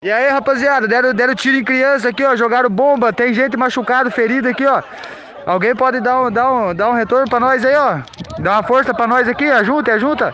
E aí, rapaziada, deram, deram tiro em criança aqui, ó. Jogaram bomba. Tem gente machucado, ferida aqui, ó. Alguém pode dar um, dar um, dar um retorno pra nós aí, ó. Dá uma força pra nós aqui, ajunta, é ajunta.